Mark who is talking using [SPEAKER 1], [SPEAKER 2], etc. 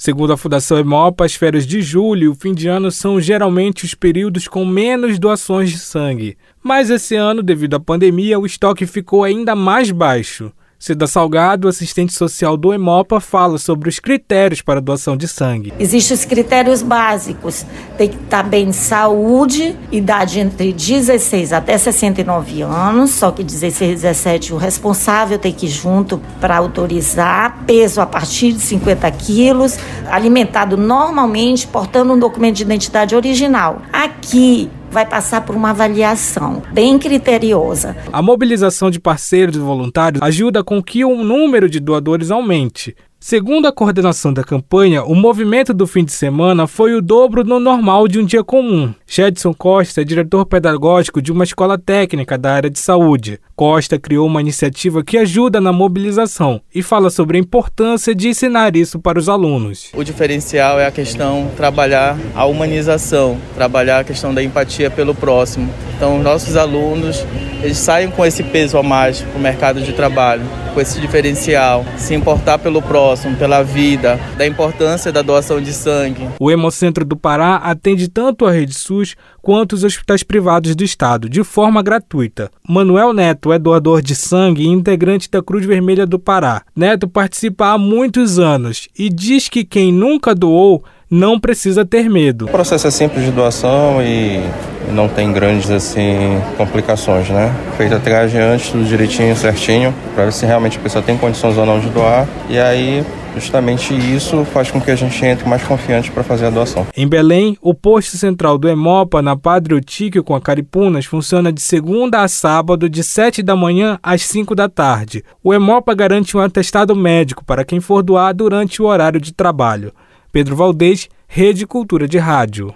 [SPEAKER 1] Segundo a Fundação Hemopa, as férias de julho e o fim de ano são geralmente os períodos com menos doações de sangue. Mas esse ano, devido à pandemia, o estoque ficou ainda mais baixo. Cida Salgado, assistente social do Hemopa, fala sobre os critérios para doação de sangue.
[SPEAKER 2] Existem os critérios básicos. Tem que estar bem de saúde, idade entre 16 até 69 anos, só que 16 e 17 o responsável tem que ir junto para autorizar, peso a partir de 50 quilos, alimentado normalmente, portando um documento de identidade original. Aqui vai passar por uma avaliação bem criteriosa.
[SPEAKER 1] A mobilização de parceiros e voluntários ajuda com que o número de doadores aumente. Segundo a coordenação da campanha, o movimento do fim de semana foi o dobro do normal de um dia comum. Shedson Costa é diretor pedagógico de uma escola técnica da área de saúde. Costa criou uma iniciativa que ajuda na mobilização e fala sobre a importância de ensinar isso para os alunos.
[SPEAKER 3] O diferencial é a questão trabalhar a humanização, trabalhar a questão da empatia pelo próximo. Então, nossos alunos eles saem com esse peso a mais para o mercado de trabalho, com esse diferencial, se importar pelo próximo, pela vida, da importância da doação de sangue.
[SPEAKER 1] O Hemocentro do Pará atende tanto a Rede SUS quanto os hospitais privados do estado, de forma gratuita. Manuel Neto é doador de sangue e integrante da Cruz Vermelha do Pará. Neto participa há muitos anos e diz que quem nunca doou não precisa ter medo.
[SPEAKER 4] O processo é simples de doação e não tem grandes assim complicações, né? Feita a triagem antes, tudo direitinho, certinho, para ver se realmente a pessoa tem condições ou não de doar. E aí Justamente isso faz com que a gente entre mais confiante para fazer a doação.
[SPEAKER 1] Em Belém, o posto central do Hemopa, na Padre Otíquio com a Caripunas, funciona de segunda a sábado, de 7 da manhã às 5 da tarde. O Hemopa garante um atestado médico para quem for doar durante o horário de trabalho. Pedro Valdez, Rede Cultura de Rádio.